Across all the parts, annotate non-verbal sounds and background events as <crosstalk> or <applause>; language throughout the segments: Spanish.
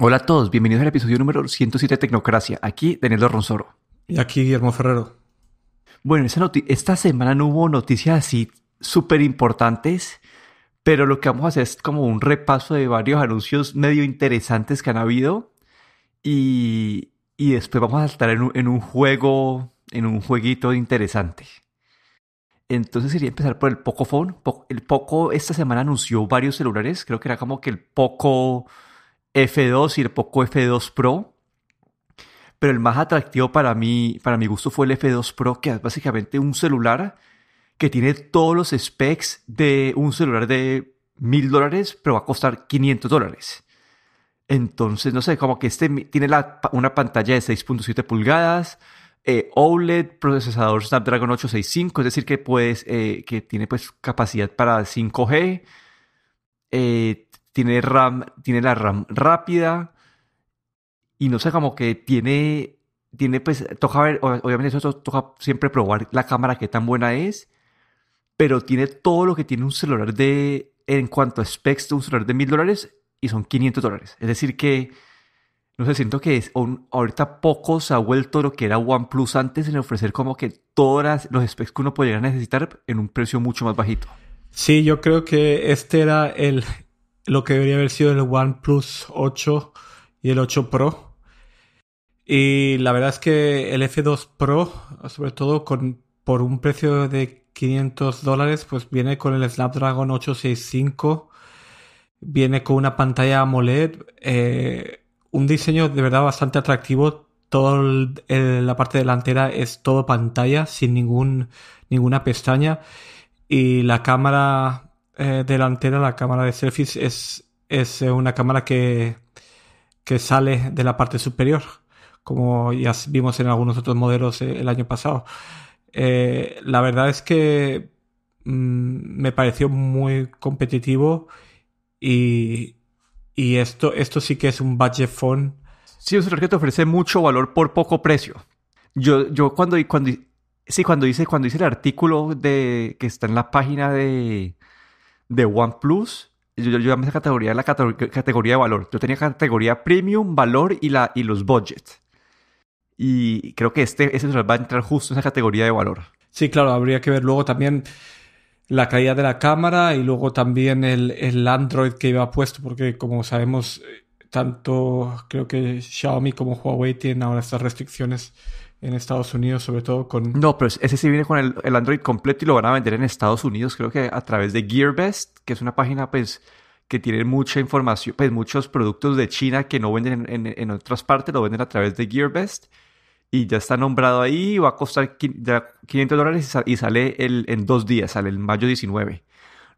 Hola a todos, bienvenidos al episodio número 107 de Tecnocracia. Aquí Daniel Ronsoro. Y aquí Guillermo Ferrero. Bueno, esta, esta semana no hubo noticias así súper importantes, pero lo que vamos a hacer es como un repaso de varios anuncios medio interesantes que han habido y, y después vamos a estar en un, en un juego, en un jueguito interesante. Entonces sería empezar por el Poco Phone. El Poco esta semana anunció varios celulares. Creo que era como que el Poco F2 y el Poco F2 Pro. Pero el más atractivo para mí, para mi gusto, fue el F2 Pro, que es básicamente un celular que tiene todos los specs de un celular de mil dólares, pero va a costar 500 dólares. Entonces, no sé, como que este tiene una pantalla de 6.7 pulgadas, eh, OLED, procesador Snapdragon 865, es decir, que, puedes, eh, que tiene pues capacidad para 5G, eh, tiene, RAM, tiene la RAM rápida y no sé, como que tiene, tiene pues, toca ver, obviamente eso toca siempre probar la cámara qué tan buena es, pero tiene todo lo que tiene un celular de, en cuanto a specs de un celular de mil dólares y son 500 dólares. Es decir que no sé, siento que es ahorita poco se ha vuelto lo que era OnePlus antes en ofrecer como que todos los specs que uno podría necesitar en un precio mucho más bajito. Sí, yo creo que este era el lo que debería haber sido el OnePlus 8 y el 8 Pro. Y la verdad es que el F2 Pro, sobre todo con, por un precio de 500 dólares, pues viene con el Snapdragon 865, viene con una pantalla AMOLED. Eh, un diseño de verdad bastante atractivo. Toda la parte delantera es todo pantalla, sin ningún, ninguna pestaña. Y la cámara eh, delantera, la cámara de selfies, es, es una cámara que, que sale de la parte superior, como ya vimos en algunos otros modelos eh, el año pasado. Eh, la verdad es que mm, me pareció muy competitivo y, y esto, esto sí que es un budget phone. Sí, un celular que te ofrece mucho valor por poco precio. Yo, yo cuando, cuando, sí, cuando hice, cuando hice el artículo de, que está en la página de, de OnePlus, yo, yo llamé esa categoría la categoría, de valor. Yo tenía categoría premium, valor y, la, y los budget. Y creo que este, celular va a entrar justo en esa categoría de valor. Sí, claro, habría que ver luego también la calidad de la cámara y luego también el, Android que iba puesto, porque como sabemos, tanto creo que Xiaomi como Huawei tienen ahora estas restricciones en Estados Unidos, sobre todo con... No, pero ese sí viene con el, Android completo y lo van a vender en Estados Unidos, creo que a través de GearBest, que es una página pues que tiene mucha información, pues muchos productos de China que no venden en, en otras partes, lo venden a través de GearBest y ya está nombrado ahí, va a costar 500 dólares y sale el, en dos días, sale el mayo 19.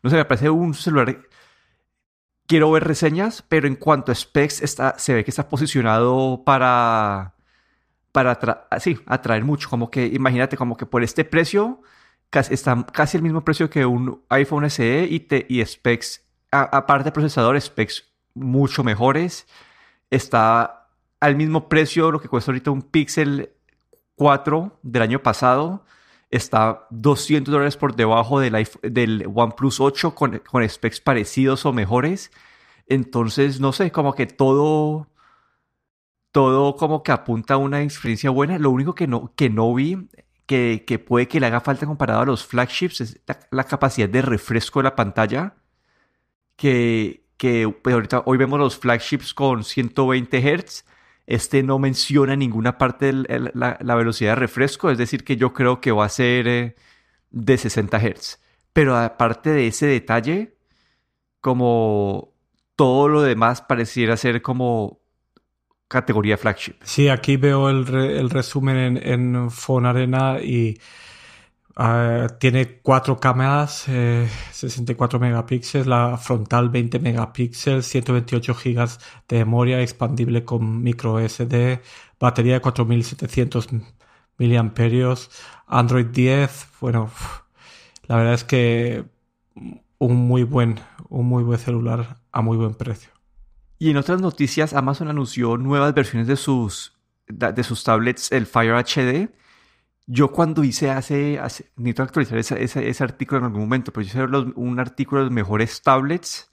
No sé, me parece un celular... Quiero ver reseñas, pero en cuanto a specs, está, se ve que está posicionado para, para sí, atraer mucho. Como que, imagínate, como que por este precio, está casi el mismo precio que un iPhone SE y, te, y specs, aparte de procesador, specs mucho mejores. Está al mismo precio lo que cuesta ahorita un Pixel 4 del año pasado. Está 200 dólares por debajo del, del OnePlus 8 con, con specs parecidos o mejores. Entonces, no sé, como que todo, todo como que apunta a una experiencia buena. Lo único que no, que no vi, que, que puede que le haga falta comparado a los flagships, es la, capacidad de refresco de la pantalla. Que, que pues ahorita, hoy vemos los flagships con 120 Hz este no menciona en ninguna parte la, velocidad de refresco, es decir, que yo creo que va a ser eh, de 60 Hz. Pero aparte de ese detalle, como todo lo demás pareciera ser como categoría flagship. Sí, aquí veo el, resumen en, en Phone Arena y Ah, tiene cuatro cámaras, 64 eh, megapíxeles, la frontal 20 megapíxeles, 128 gigas de memoria expandible con micro SD, batería de 4700 miliamperios, Android 10. Bueno, la verdad es que un muy buen, un muy buen celular a muy buen precio. Y en otras noticias, Amazon anunció nuevas versiones de sus, de sus tablets, el Fire HD yo cuando hice hace, necesito actualizar ese, artículo en algún momento, pero yo hice un artículo de los mejores tablets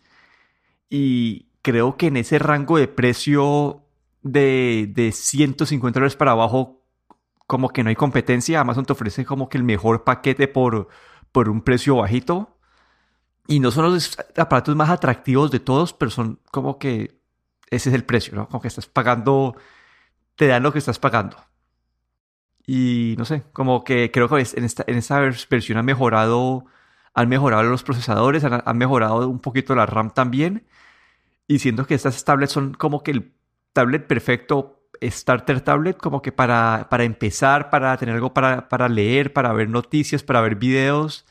y creo que en ese rango de precio de, de 150 dólares para abajo, como que no hay competencia. Amazon te ofrece como que el mejor paquete por, por un precio bajito. Y no son los aparatos más atractivos de todos, pero son como que ese es el precio, ¿no? Como que estás pagando, te dan lo que estás pagando. Y no sé, como que creo que en esta, en esta versión han mejorado, han mejorado los procesadores, han, han mejorado un poquito la RAM también. Y siento que estas tablets son como que el tablet perfecto, starter tablet, como que para, para empezar, para tener algo para, para leer, para ver noticias, para ver videos.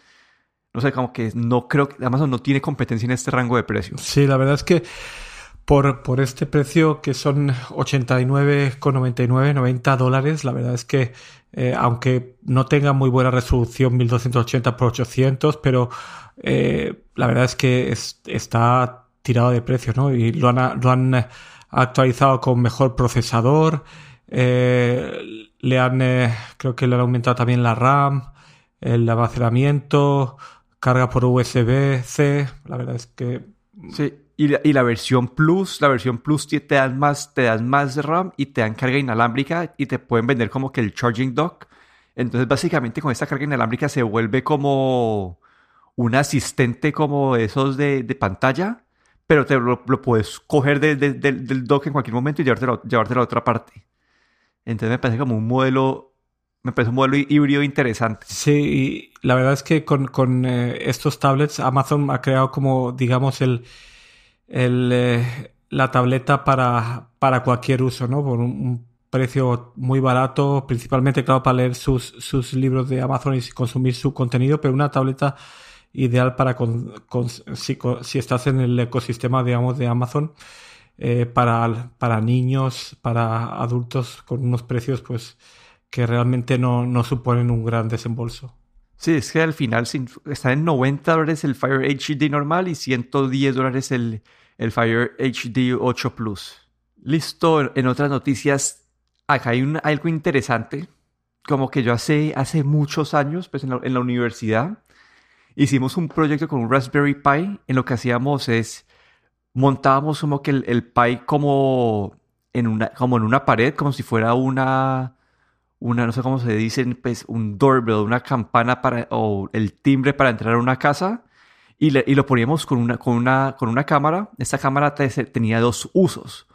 No sé, como que no creo que Amazon no tiene competencia en este rango de precios. Sí, la verdad es que por, por este precio que son 89,99, 90 dólares, la verdad es que eh, aunque no tenga muy buena resolución 1280 x 800, pero eh, la verdad es que está tirado de precios, ¿no? Y lo han, lo han actualizado con mejor procesador, eh, le han, eh, creo que le han aumentado también la RAM, el almacenamiento, carga por USB-C, la verdad es que... Sí, y la, y la, versión Plus, la versión Plus te dan más, te dan más RAM y te dan carga inalámbrica y te pueden vender como que el charging dock. Entonces básicamente con esta carga inalámbrica se vuelve como un asistente como esos de, de pantalla pero te lo, puedes coger del dock en cualquier momento y llevártelo, llevártelo a otra parte. Entonces me parece como un modelo, me parece un modelo híbrido interesante. Sí, y la verdad es que con, con eh, estos tablets Amazon ha creado como, digamos, el, el eh, la tableta para, para cualquier uso, ¿no? Por un, precio muy barato, principalmente, claro, para leer sus, sus libros de Amazon y consumir su contenido, pero una tableta ideal para si, estás en el ecosistema, digamos, de Amazon, eh, para, para niños, para adultos, con unos precios pues que realmente no, suponen un gran desembolso. Sí, es que al final está en 90 dólares el Fire HD normal y 110 dólares el, el Fire HD 8 Plus. Listo, en otras noticias, acá hay un, algo interesante. Como que yo hace, hace muchos años, pues en la universidad, hicimos un proyecto con un Raspberry Pi. En lo que hacíamos es montábamos como que el, Pi como en una como en una pared, como si fuera una una no sé cómo se dice, pues un doorbell, una campana para o el timbre para entrar a una casa. Y, y lo poníamos con una, con, una, con una cámara. Esta cámara tenía dos usos.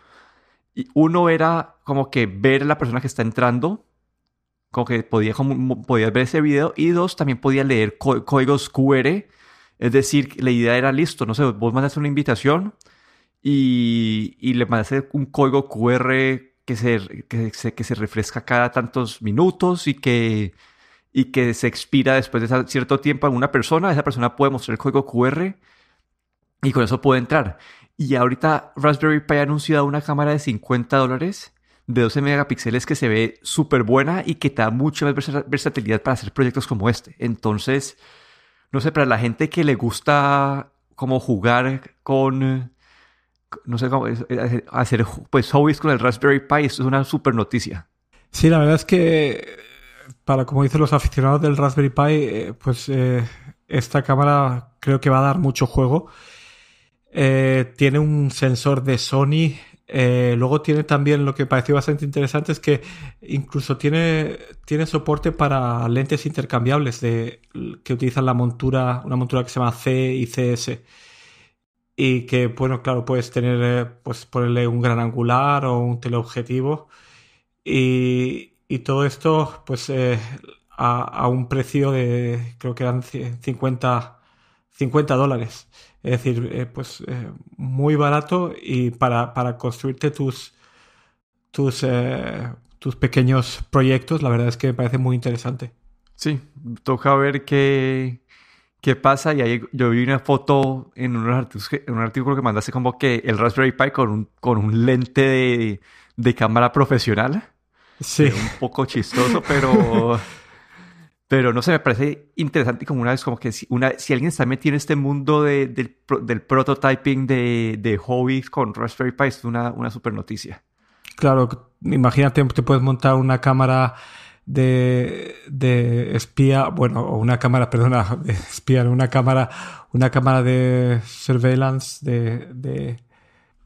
Y uno era como que ver a la persona que está entrando como que podía, podías ver ese video y dos, también podía leer códigos QR. Es decir, la idea era listo, no sé, vos mandaste una invitación y, y le mandaste un código QR que se, que, se, que se refresca cada tantos minutos y que, y que se expira después de cierto tiempo a una persona. Esa persona puede mostrar el código QR y con eso puede entrar. Y ahorita Raspberry Pi ha anunciado una cámara de 50 dólares de 12 megapíxeles que se ve súper buena y que te da mucha más versatilidad para hacer proyectos como este. Entonces, no sé, para la gente que le gusta como jugar con, no sé cómo, hacer pues hobbies con el Raspberry Pi, es una súper noticia. Sí, la verdad es que para, como dicen los aficionados del Raspberry Pi, eh, pues eh, esta cámara creo que va a dar mucho juego. Eh, tiene un sensor de Sony eh, luego tiene también lo que pareció bastante interesante es que incluso tiene, tiene soporte para lentes intercambiables de, que utilizan la montura, una montura que se llama C y CS. Y que, bueno, claro, puedes tener, eh, pues ponerle un gran angular o un teleobjetivo. Y, y todo esto, pues, eh, a, a, un precio de, creo que eran 50, 50 dólares. Es decir, eh, pues muy barato y para, para construirte tus, tus, tus pequeños proyectos, la verdad es que me parece muy interesante. Sí, toca ver qué, qué pasa. Y ahí yo vi una foto en, un artículo que mandaste como que el Raspberry Pi con un, con un lente de, de cámara profesional. Sí. un poco chistoso, pero... <laughs> Pero no sé, me parece interesante como una vez, como que si, una, si alguien está metido en este mundo de, del, del, prototyping de, de hobbies con Raspberry Pi, es una, una super noticia. Claro, imagínate, te puedes montar una cámara de, de espía, bueno, o una cámara, <laughs> perdona, de espía, una cámara, una cámara de surveillance, de, de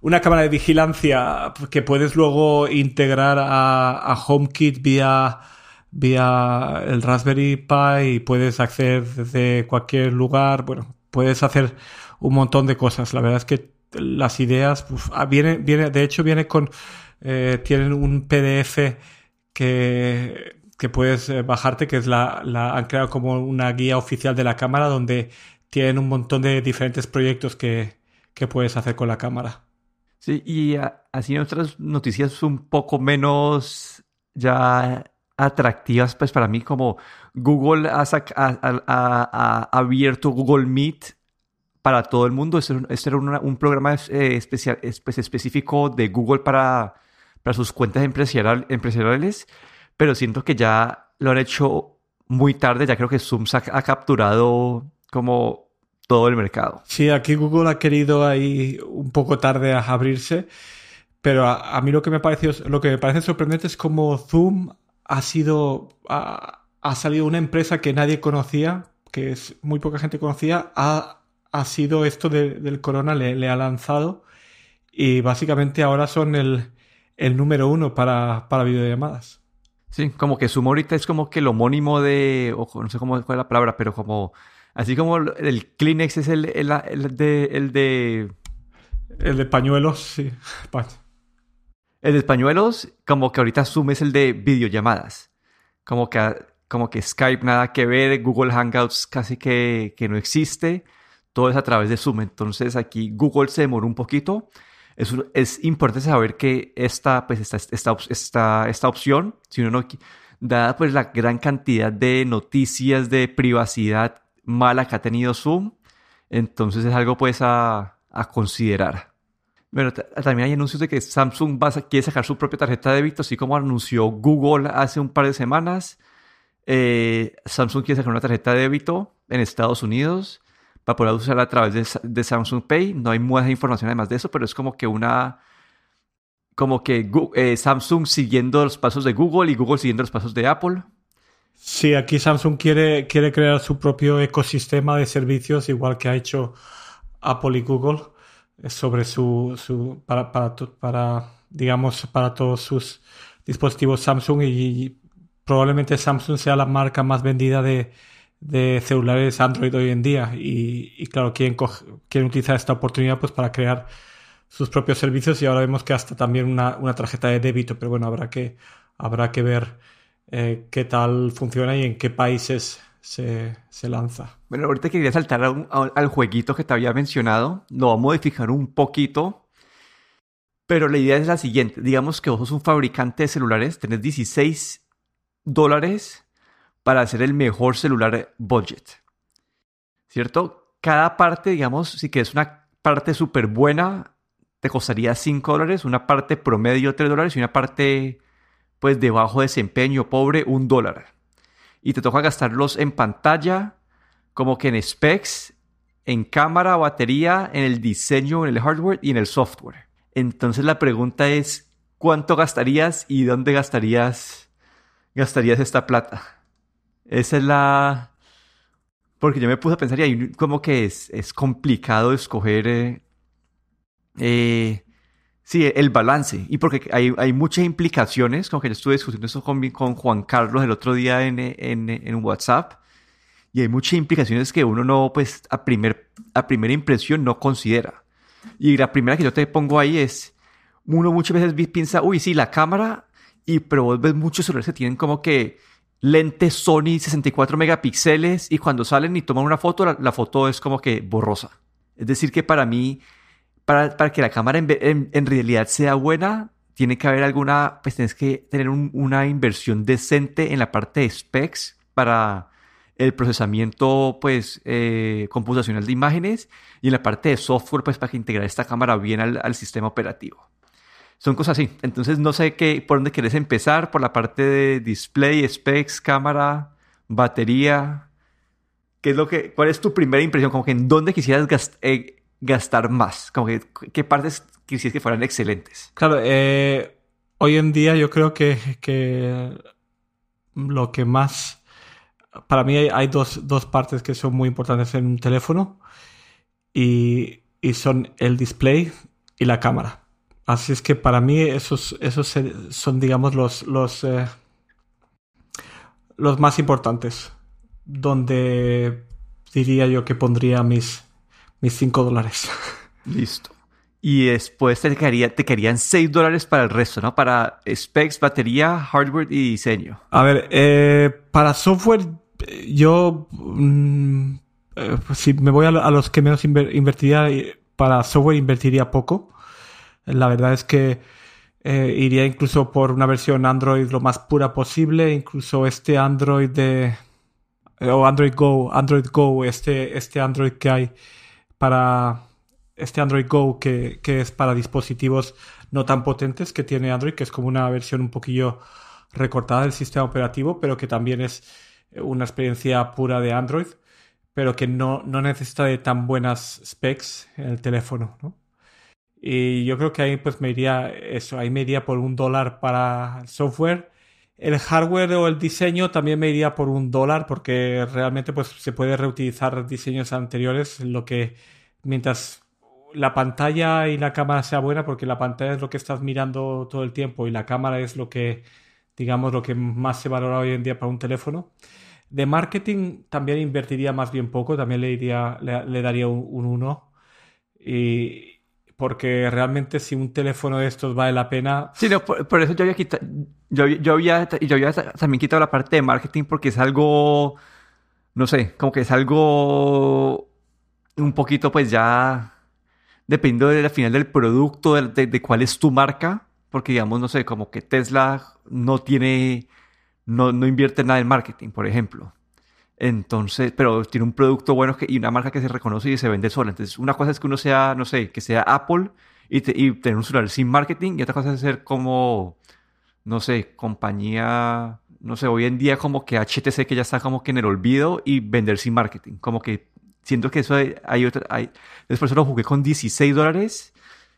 una cámara de vigilancia que puedes luego integrar a, a HomeKit vía, vía el Raspberry Pi y puedes acceder desde cualquier lugar. Bueno, puedes hacer un montón de cosas. La verdad es que las ideas, ah, viene, viene, de hecho viene con, eh, tienen un PDF que, que puedes eh, bajarte, que es la, la, han creado como una guía oficial de la cámara donde tienen un montón de diferentes proyectos que, que puedes hacer con la cámara. Sí, y así otras noticias un poco menos ya atractivas, pues para mí como Google ha, abierto Google Meet para todo el mundo. Este, era un programa eh, especial, pues, específico de Google para, para sus cuentas empresariales, pero siento que ya lo han hecho muy tarde. Ya creo que Zoom ha, capturado como todo el mercado. Sí, aquí Google ha querido ahí un poco tarde a abrirse, pero a, mí lo que me parece sorprendente es cómo Zoom ha sido, ha, ha salido una empresa que nadie conocía, que es muy poca gente conocía, ha ha sido esto del corona, le, ha lanzado y básicamente ahora son el, número uno para, para, videollamadas. Sí, como que Zoom ahorita es como que el homónimo de, ojo, no sé cómo fue la palabra, pero como, así como el Kleenex es el, el, de... El de, el de pañuelos, sí. El de pañuelos, como que ahorita Zoom es el de videollamadas. Como que, como que Skype nada que ver, Google Hangouts casi que, que no existe todo es a través de Zoom. Entonces aquí Google se demoró un poquito. Es, es importante saber que esta, pues esta, esta, esta, esta opción, si uno no, dada pues la gran cantidad de noticias de privacidad mala que ha tenido Zoom, entonces es algo pues a, a considerar. Bueno, también hay anuncios de que Samsung va a, quiere sacar su propia tarjeta de débito, así como anunció Google hace un par de semanas. Eh, Samsung quiere sacar una tarjeta de débito en Estados Unidos para poder usarla a través de, Samsung Pay. No hay mucha información además de eso, pero es como que una como que eh, Samsung siguiendo los pasos de Google y Google siguiendo los pasos de Apple. Sí, aquí Samsung quiere, quiere crear su propio ecosistema de servicios, igual que ha hecho Apple y Google, eh, sobre su, su para, para, para, digamos, para todos sus dispositivos Samsung y probablemente Samsung sea la marca más vendida de, de celulares Android hoy en día. Y, claro, quieren, quieren utilizar esta oportunidad pues para crear sus propios servicios y ahora vemos que hasta también una, tarjeta de débito, pero bueno, habrá que, habrá que ver eh, qué tal funciona y en qué países se, lanza. Bueno, ahorita quería saltar al jueguito que te había mencionado, lo vamos a modificar un poquito, pero la idea es la siguiente, digamos que vos sos un fabricante de celulares, tenés 16 dólares para hacer el mejor celular budget. ¿Cierto? Cada parte, digamos, si quieres una parte súper buena, te costaría 5 dólares, una parte promedio 3 dólares y una parte pues de bajo desempeño, pobre, 1 dólar. Y te toca gastarlos en pantalla, como que en specs, en cámara, batería, en el diseño, en el hardware y en el software. Entonces la pregunta es, ¿cuánto gastarías y dónde gastarías, gastarías esta plata? Esa es la... Porque yo me puse a pensar y ahí como que es, es complicado escoger... Eh, eh, sí, el balance. Y porque hay, hay, muchas implicaciones, como que yo estuve discutiendo eso con, con Juan Carlos el otro día en, en, en WhatsApp. Y hay muchas implicaciones que uno no, pues, a, primer, a primera impresión no considera. Y la primera que yo te pongo ahí es, uno muchas veces piensa, uy, sí, la cámara, y pero vos ves muchos celulares que tienen como que lentes Sony 64 megapíxeles y cuando salen y toman una foto, la, foto es como que borrosa. Es decir, que para mí, para, para que la cámara en, realidad sea buena, tiene que haber alguna, pues tienes que tener una inversión decente en la parte de specs para el procesamiento, pues, eh, computacional de imágenes y en la parte de software, pues, para que integrar esta cámara bien al sistema operativo son cosas así. Entonces no sé qué, por dónde querés empezar, por la parte de display, specs, cámara, batería. ¿Qué es lo que, ¿Cuál es tu primera impresión? Como que en dónde quisieras eh, gastar más. Como que qué partes quisieras que fueran excelentes. Claro, eh, hoy en día yo creo que, que lo que más... Para mí hay, dos, dos, partes que son muy importantes en un teléfono y, y son el display y la cámara. Así es que para mí esos, esos son, digamos, los, los, eh, los más importantes. Donde diría yo que pondría mis, mis 5 dólares. <laughs> Listo. Y después te, quedaría, te querían 6 dólares para el resto, ¿no? Para specs, batería, hardware y diseño. A ver, eh, para software, yo, mm, eh, si me voy a, los que menos invertiría, para software invertiría poco. La verdad es que eh, iría incluso por una versión Android lo más pura posible, incluso este Android de o Android Go, Android Go, este, este Android que hay para este Android Go que, que, es para dispositivos no tan potentes que tiene Android, que es como una versión un poquillo recortada del sistema operativo, pero que también es una experiencia pura de Android, pero que no, no necesita de tan buenas specs en el teléfono, ¿no? Y yo creo que ahí pues me iría eso, ahí me iría por un dólar para el software. El hardware o el diseño también me iría por un dólar porque realmente pues se puede reutilizar diseños anteriores, lo que mientras la pantalla y la cámara sea buena, porque la pantalla es lo que estás mirando todo el tiempo y la cámara es lo que, digamos, lo que más se valora hoy en día para un teléfono. De marketing también invertiría más bien poco, también le, diría, le, daría un 1. Y, porque realmente si un teléfono de estos vale la pena... Sí, no, por, eso yo había, quitado, yo, yo, había, yo había también quitado la parte de marketing porque es algo, no sé, como que es algo un poquito pues ya dependiendo del final del producto, de, de, cuál es tu marca, porque digamos, no sé, como que Tesla no tiene, no, no invierte nada en marketing, por ejemplo. Entonces, pero tiene un producto bueno y una marca que se reconoce y se vende sola. Entonces, una cosa es que uno sea, no sé, que sea Apple y, tener un celular sin marketing y otra cosa es ser como, no sé, compañía, no sé, hoy en día como que HTC que ya está como que en el olvido y vender sin marketing. Como que siento que eso hay, hay otra, hay, después lo jugué con 16 dólares.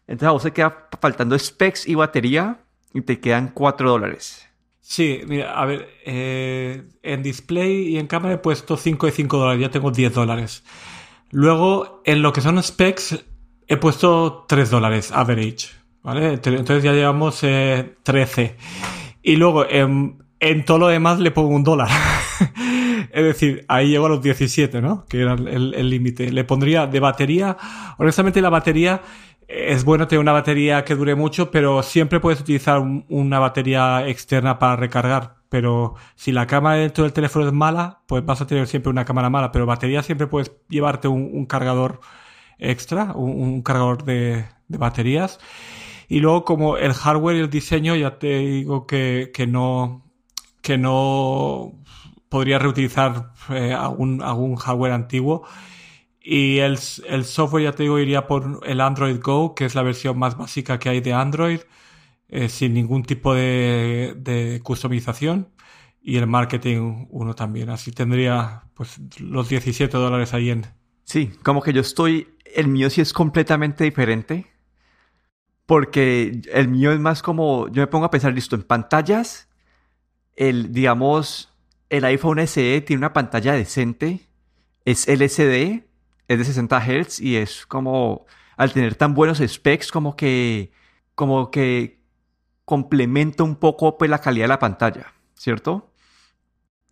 Entonces a vos te queda faltando specs y batería y te quedan 4 dólares. Sí, mira, a ver, eh, en display y en cámara he puesto 5 de 5 dólares, ya tengo 10 dólares. Luego, en lo que son specs, he puesto 3 dólares, average, ¿vale? Entonces ya llevamos 13. Eh, y luego, en, todo lo demás le pongo un dólar. <laughs> es decir, ahí llego a los 17, ¿no? Que era el límite. Le pondría de batería, honestamente la batería es bueno tener una batería que dure mucho, pero siempre puedes utilizar una batería externa para recargar. Pero si la cámara dentro del teléfono es mala, pues vas a tener siempre una cámara mala. Pero batería siempre puedes llevarte un, cargador extra, un, cargador de, baterías. Y luego, como el hardware y el diseño, ya te digo que, no, que no podría reutilizar eh, algún, algún hardware antiguo y el, el, software, ya te digo, iría por el Android Go, que es la versión más básica que hay de Android, eh, sin ningún tipo de, de, customización. Y el marketing uno también. Así tendría pues los 17 dólares ahí en... Sí, como que yo estoy... El mío sí es completamente diferente. Porque el mío es más como... Yo me pongo a pensar, listo, en pantallas. El, digamos, el iPhone SE tiene una pantalla decente. Es LCD es de 60 Hz y es como, al tener tan buenos specs, como que, como que complementa un poco pues, la calidad de la pantalla, ¿cierto?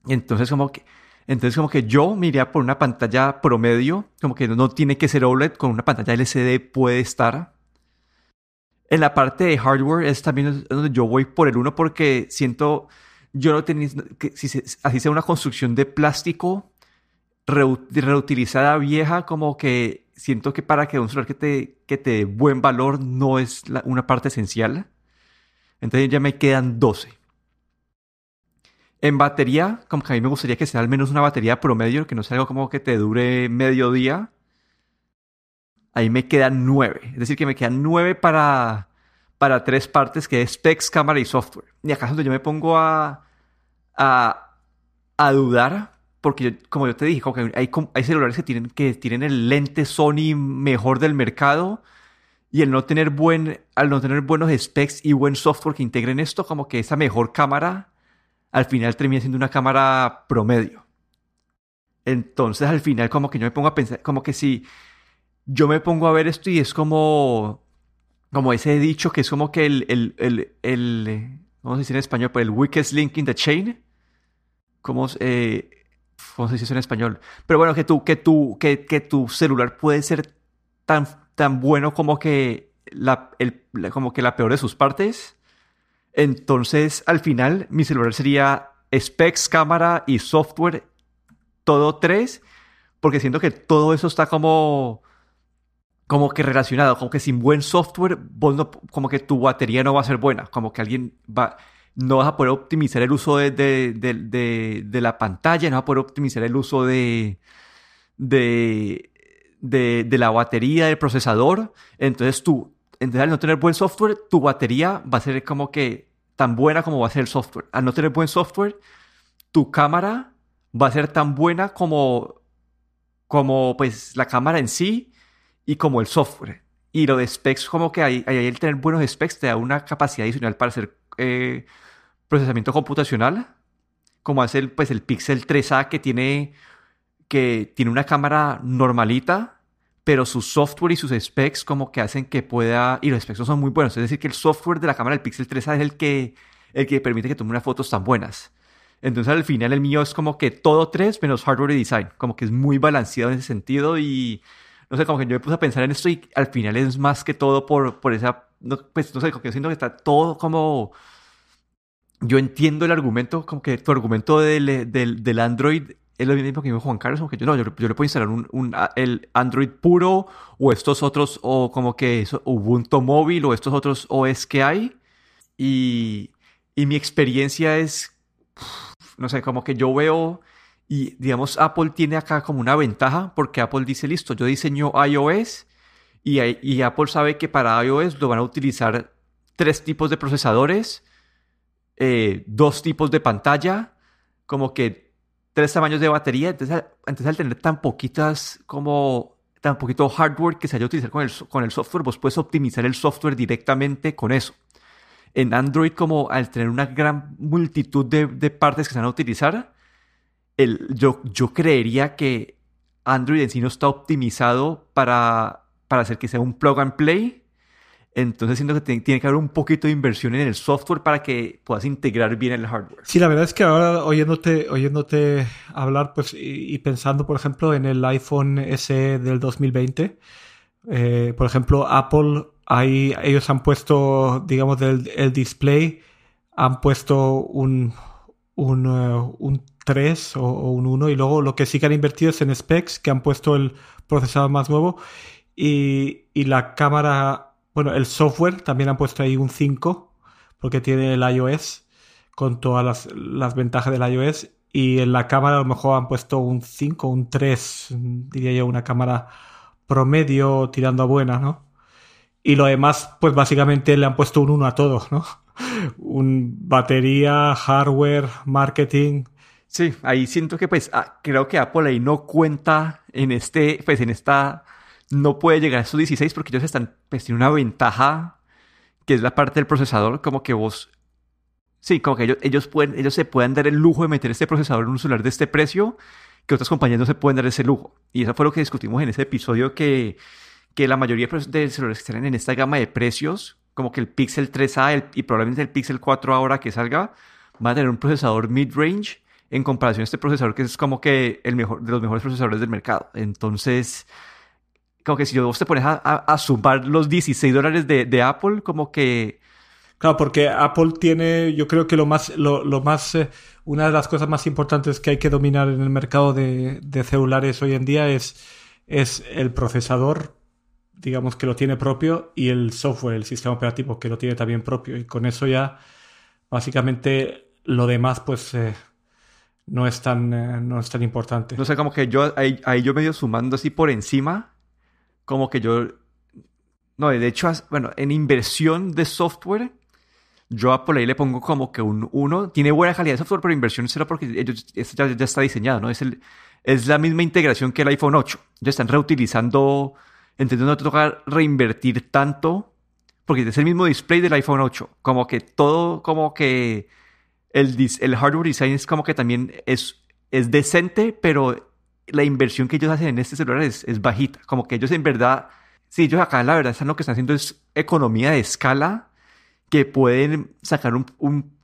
Entonces como que, entonces como que yo me iría por una pantalla promedio, como que no tiene que ser OLED, con una pantalla LCD puede estar. En la parte de hardware es también donde yo voy por el uno porque siento, yo no tenía, que si así sea una construcción de plástico, reutilizada vieja, como que siento que para que un celular que te, que te dé buen valor no es una parte esencial. Entonces ya me quedan 12. En batería, como que a mí me gustaría que sea al menos una batería promedio, que no sea algo como que te dure medio día. Ahí me quedan 9. Es decir, que me quedan 9 para, para tres partes, que es specs, cámara y software. Y donde yo me pongo a, a dudar, porque como yo te dije, hay, hay celulares que tienen, que tienen el lente Sony mejor del mercado y el no tener buen, al no tener buenos specs y buen software que integren esto, como que esa mejor cámara al final termina siendo una cámara promedio. Entonces al final como que yo me pongo a pensar, como que si yo me pongo a ver esto y es como, como ese dicho que es como que el, el, el, el ¿cómo se dice en español? Pues el weakest link in the chain. ¿Cómo, eh, ¿cómo se dice en español? Pero bueno, que tu, que tu, que, que tu celular puede ser tan, tan bueno como que la, el, como que la peor de sus partes. Entonces, al final, mi celular sería specs, cámara y software, todo tres, porque siento que todo eso está como como que relacionado, como que sin buen software, como que tu batería no va a ser buena, como que alguien va, no vas a poder optimizar el uso de, de, la pantalla, no vas a poder optimizar el uso de, de, de, la batería, del procesador. Entonces tú, entonces al no tener buen software, tu batería va a ser como que tan buena como va a ser el software. Al no tener buen software, tu cámara va a ser tan buena como, como pues la cámara en sí y como el software. Y lo de specs, como que ahí, el tener buenos specs te da una capacidad adicional para hacer eh, procesamiento computacional, como hace el, pues, el Pixel 3A que tiene, que tiene una cámara normalita, pero su software y sus specs como que hacen que pueda, y los specs no son muy buenos, es decir, que el software de la cámara del Pixel 3A es el que, el que permite que tome unas fotos tan buenas. Entonces al final el mío es como que todo 3 menos hardware y design, como que es muy balanceado en ese sentido y no sé, como que yo me puse a pensar en esto y al final es más que todo por, por esa, no, pues no sé, como que siento que está todo como... Yo entiendo el argumento, como que tu argumento del, del, del Android es lo mismo que dijo Juan Carlos, como que yo no, yo, le puedo instalar un, un, el Android puro o estos otros, o como que Ubuntu móvil o estos otros OS que hay. Y, y mi experiencia es, no sé, como que yo veo y digamos, Apple tiene acá como una ventaja porque Apple dice, listo, yo diseño iOS y, y Apple sabe que para iOS lo van a utilizar tres tipos de procesadores, eh, dos tipos de pantalla, como que tres tamaños de batería. Entonces, entonces al tener tan poquitas como tan poquito hardware que se haya utilizar con el, con el software, vos puedes optimizar el software directamente con eso. En Android, como al tener una gran multitud de, de partes que se van a utilizar, yo, yo creería que Android en sí no está optimizado para, para hacer que sea un plug and play. Entonces siento que tiene que haber un poquito de inversión en el software para que puedas integrar bien el hardware. Sí, la verdad es que ahora oyéndote, oyéndote hablar pues, y, pensando, por ejemplo, en el iPhone SE del 2020, eh, por ejemplo, Apple, ahí ellos han puesto, digamos, del el display, han puesto un, un, uh, un 3 o, un 1 y luego lo que sí que han invertido es en specs, que han puesto el procesador más nuevo y, y la cámara, bueno, el software también han puesto ahí un 5 porque tiene el iOS con todas las, las ventajas del iOS y en la cámara a lo mejor han puesto un 5, un 3, diría yo, una cámara promedio tirando a buena, ¿no? Y lo demás, pues básicamente le han puesto un 1 a todo, ¿no? <laughs> un batería, hardware, marketing, Sí, ahí siento que pues ah, creo que Apple ahí no cuenta en este, pues en esta, no puede llegar a estos 16 porque ellos están, pues tienen una ventaja que es la parte del procesador, como que vos, sí, como que ellos, ellos, pueden, ellos se pueden dar el lujo de meter este procesador en un celular de este precio que otras compañías no se pueden dar ese lujo. Y eso fue lo que discutimos en ese episodio que, que la mayoría de celulares que en esta gama de precios, como que el Pixel 3A y probablemente el Pixel 4 ahora que salga, van a tener un procesador mid-range en comparación a este procesador que es como que el mejor de los mejores procesadores del mercado. Entonces, como que si vos te pones a, sumar los 16 dólares de, Apple, como que... Claro, porque Apple tiene, yo creo que lo más, lo, más, eh, una de las cosas más importantes que hay que dominar en el mercado de, celulares hoy en día es, es el procesador, digamos que lo tiene propio, y el software, el sistema operativo que lo tiene también propio. Y con eso ya, básicamente, lo demás, pues... Eh, no es tan, eh, no es tan importante. No sé, como que yo ahí, yo medio sumando así por encima, como que yo... No, de hecho, bueno, en inversión de software, yo a Apple ahí le pongo como que un 1. Tiene buena calidad de software, pero inversión cero porque ellos, ya, está diseñado, ¿no? Es, el, es la misma integración que el iPhone 8. Ya están reutilizando, entonces no toca reinvertir tanto, porque es el mismo display del iPhone 8. Como que todo, como que el, el hardware design es como que también es, es decente, pero la inversión que ellos hacen en este celular es, es bajita. Como que ellos en verdad Sí, ellos acá la verdad están lo que están haciendo es economía de escala que pueden sacar un,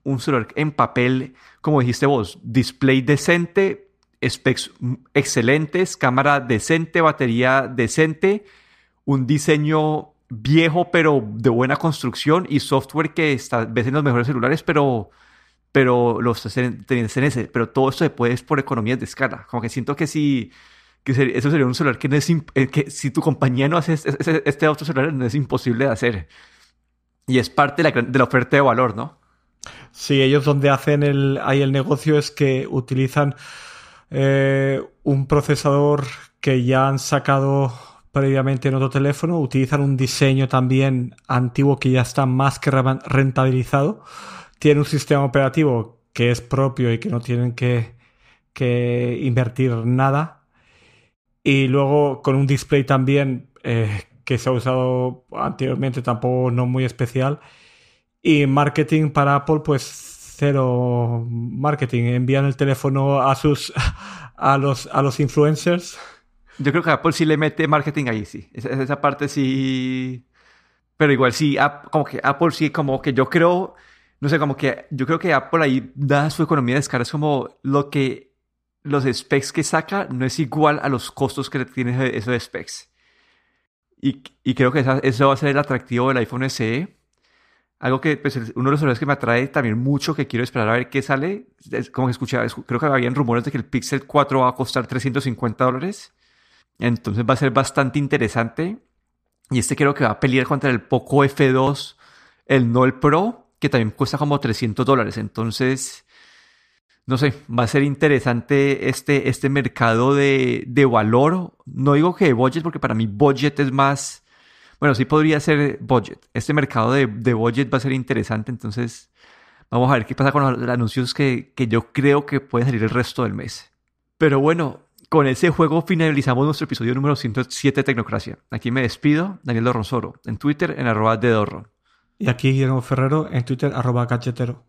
un, celular en papel, como dijiste vos, display decente, specs excelentes, cámara decente, batería decente, un diseño viejo pero de buena construcción y software que está, ves en los mejores celulares, pero, pero los ese. Pero todo esto se puede por economías de escala. Como que siento que si que eso sería un celular que no es eh, que si tu compañía no hace este, este, otro celular no es imposible de hacer. Y es parte de la, de la oferta de valor, ¿no? Sí, ellos donde hacen el, ahí el negocio es que utilizan eh, un procesador que ya han sacado previamente en otro teléfono, utilizan un diseño también antiguo que ya está más que rentabilizado, tiene un sistema operativo que es propio y que no tienen que, que invertir nada y luego con un display también eh, que se ha usado anteriormente, tampoco no muy especial. Y marketing para Apple, pues cero marketing. Envían el teléfono a sus <laughs> a los, a los influencers. Yo creo que Apple sí le mete marketing ahí, sí. Esa, esa parte sí. Pero igual sí, como que Apple sí, como que yo creo, no sé, como que yo creo que Apple ahí da su economía de escala, es como lo que los specs que saca no es igual a los costos que tiene esos specs. Y, y creo que eso va a ser el atractivo del iPhone SE. Algo que, pues, uno de los errores que me atrae también mucho, que quiero esperar a ver qué sale, es como que escuchaba, creo que habían rumores de que el Pixel 4 va a costar 350 dólares. Entonces va a ser bastante interesante. Y este creo que va a pelear contra el Poco F2, el No el Pro, que también cuesta como 300 dólares. Entonces, no sé, va a ser interesante este, este mercado de, de valor. No digo que de budget, porque para mí budget es más, bueno, sí podría ser budget. Este mercado de, de budget va a ser interesante, entonces vamos a ver qué pasa con los anuncios que, que yo creo que puede salir el resto del mes. Pero bueno, con ese juego finalizamos nuestro episodio número 107 de Tecnocracia. Aquí me despido, Daniel Dorronsoro, en Twitter en arroba de. Y aquí Guillermo Ferrero, en Twitter arroba cachetero.